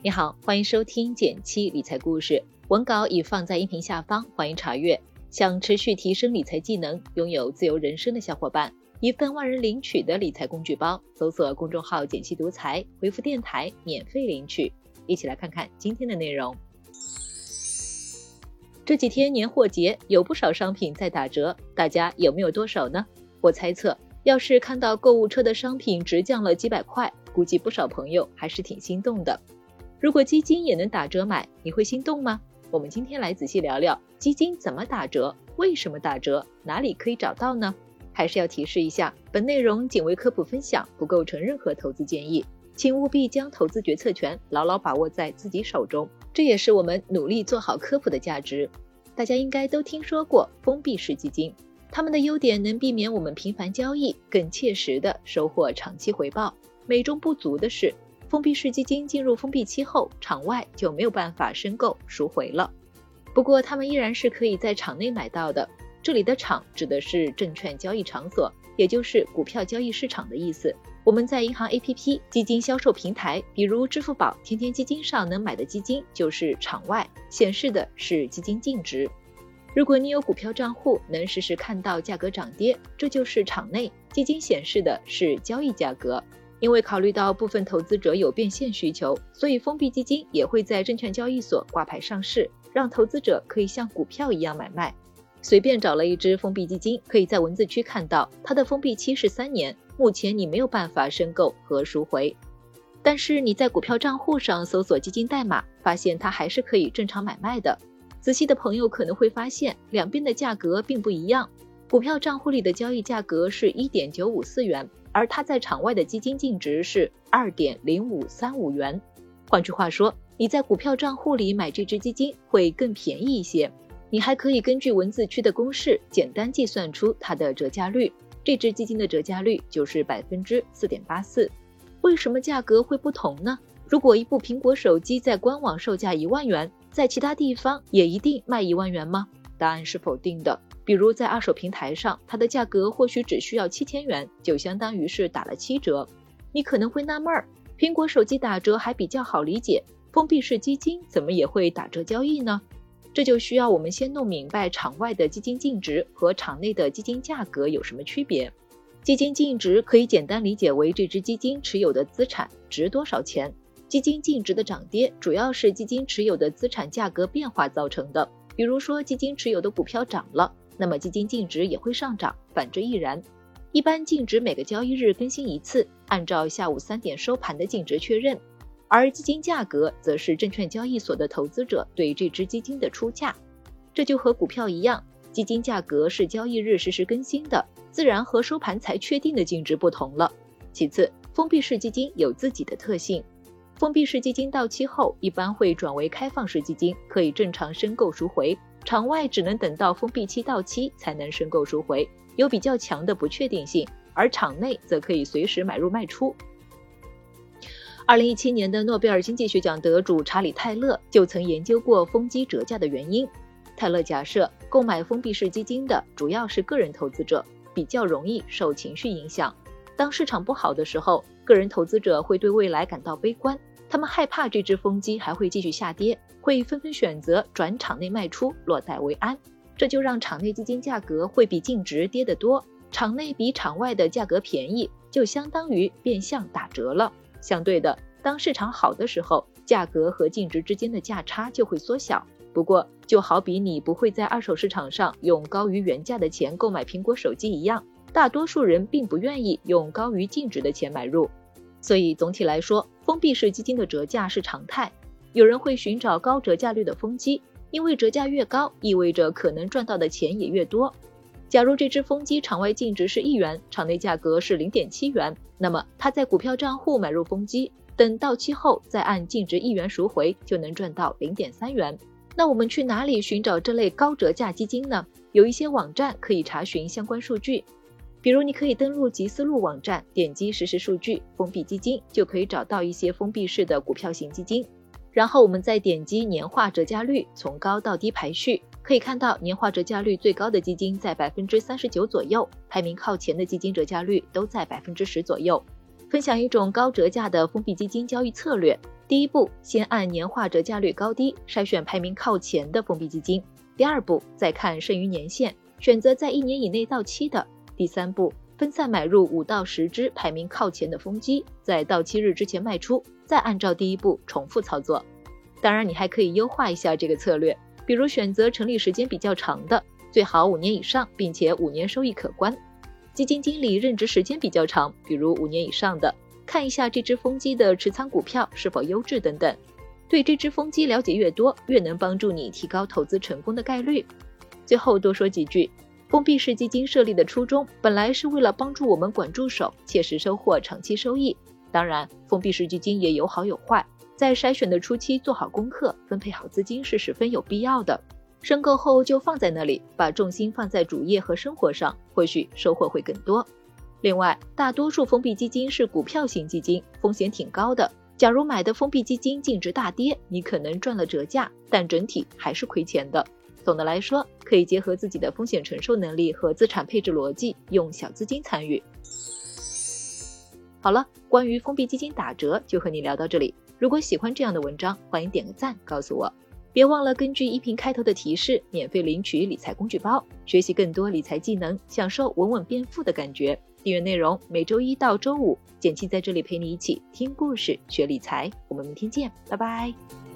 你好，欢迎收听减七理财故事，文稿已放在音频下方，欢迎查阅。想持续提升理财技能，拥有自由人生的小伙伴，一份万人领取的理财工具包，搜索公众号“减七独裁，回复“电台”免费领取。一起来看看今天的内容。这几天年货节有不少商品在打折，大家有没有剁手呢？我猜测，要是看到购物车的商品直降了几百块，估计不少朋友还是挺心动的。如果基金也能打折买，你会心动吗？我们今天来仔细聊聊基金怎么打折，为什么打折，哪里可以找到呢？还是要提示一下，本内容仅为科普分享，不构成任何投资建议，请务必将投资决策权牢牢把握在自己手中。这也是我们努力做好科普的价值。大家应该都听说过封闭式基金，它们的优点能避免我们频繁交易，更切实的收获长期回报。美中不足的是，封闭式基金进入封闭期后，场外就没有办法申购赎回了。不过，他们依然是可以在场内买到的。这里的“场”指的是证券交易场所，也就是股票交易市场的意思。我们在银行 APP、基金销售平台，比如支付宝、天天基金上能买的基金，就是场外显示的是基金净值。如果你有股票账户，能实时看到价格涨跌，这就是场内基金显示的是交易价格。因为考虑到部分投资者有变现需求，所以封闭基金也会在证券交易所挂牌上市，让投资者可以像股票一样买卖。随便找了一只封闭基金，可以在文字区看到它的封闭期是三年。目前你没有办法申购和赎回，但是你在股票账户上搜索基金代码，发现它还是可以正常买卖的。仔细的朋友可能会发现，两边的价格并不一样。股票账户里的交易价格是一点九五四元，而它在场外的基金净值是二点零五三五元。换句话说，你在股票账户里买这只基金会更便宜一些。你还可以根据文字区的公式简单计算出它的折价率。这只基金的折价率就是百分之四点八四，为什么价格会不同呢？如果一部苹果手机在官网售价一万元，在其他地方也一定卖一万元吗？答案是否定的。比如在二手平台上，它的价格或许只需要七千元，就相当于是打了七折。你可能会纳闷儿，苹果手机打折还比较好理解，封闭式基金怎么也会打折交易呢？这就需要我们先弄明白场外的基金净值和场内的基金价格有什么区别。基金净值可以简单理解为这只基金持有的资产值多少钱。基金净值的涨跌主要是基金持有的资产价格变化造成的。比如说，基金持有的股票涨了，那么基金净值也会上涨，反之亦然。一般净值每个交易日更新一次，按照下午三点收盘的净值确认。而基金价格则是证券交易所的投资者对这只基金的出价，这就和股票一样，基金价格是交易日实时更新的，自然和收盘才确定的净值不同了。其次，封闭式基金有自己的特性，封闭式基金到期后一般会转为开放式基金，可以正常申购赎回，场外只能等到封闭期到期才能申购赎回，有比较强的不确定性，而场内则可以随时买入卖出。二零一七年的诺贝尔经济学奖得主查理·泰勒就曾研究过风机折价的原因。泰勒假设，购买封闭式基金的主要是个人投资者，比较容易受情绪影响。当市场不好的时候，个人投资者会对未来感到悲观，他们害怕这只风机还会继续下跌，会纷纷选择转场内卖出，落袋为安。这就让场内基金价格会比净值跌得多，场内比场外的价格便宜，就相当于变相打折了。相对的，当市场好的时候，价格和净值之间的价差就会缩小。不过，就好比你不会在二手市场上用高于原价的钱购买苹果手机一样，大多数人并不愿意用高于净值的钱买入。所以，总体来说，封闭式基金的折价是常态。有人会寻找高折价率的风机，因为折价越高，意味着可能赚到的钱也越多。假如这只风机场外净值是一元，场内价格是零点七元，那么他在股票账户买入风机，等到期后再按净值一元赎回，就能赚到零点三元。那我们去哪里寻找这类高折价基金呢？有一些网站可以查询相关数据，比如你可以登录集思路网站，点击实时数据封闭基金，就可以找到一些封闭式的股票型基金。然后我们再点击年化折价率，从高到低排序。可以看到，年化折价率最高的基金在百分之三十九左右，排名靠前的基金折价率都在百分之十左右。分享一种高折价的封闭基金交易策略：第一步，先按年化折价率高低筛选排名靠前的封闭基金；第二步，再看剩余年限，选择在一年以内到期的；第三步，分散买入五到十只排名靠前的风机，在到期日之前卖出，再按照第一步重复操作。当然，你还可以优化一下这个策略，比如选择成立时间比较长的，最好五年以上，并且五年收益可观；基金经理任职时间比较长，比如五年以上的，看一下这只风机的持仓股票是否优质等等。对这只风机了解越多，越能帮助你提高投资成功的概率。最后多说几句，封闭式基金设立的初衷本来是为了帮助我们管住手，切实收获长期收益。当然，封闭式基金也有好有坏。在筛选的初期做好功课，分配好资金是十分有必要的。申购后就放在那里，把重心放在主业和生活上，或许收获会更多。另外，大多数封闭基金是股票型基金，风险挺高的。假如买的封闭基金净值大跌，你可能赚了折价，但整体还是亏钱的。总的来说，可以结合自己的风险承受能力和资产配置逻辑，用小资金参与。好了，关于封闭基金打折就和你聊到这里。如果喜欢这样的文章，欢迎点个赞，告诉我。别忘了根据音频开头的提示，免费领取理财工具包，学习更多理财技能，享受稳稳变富的感觉。订阅内容每周一到周五，简七在这里陪你一起听故事、学理财。我们明天见，拜拜。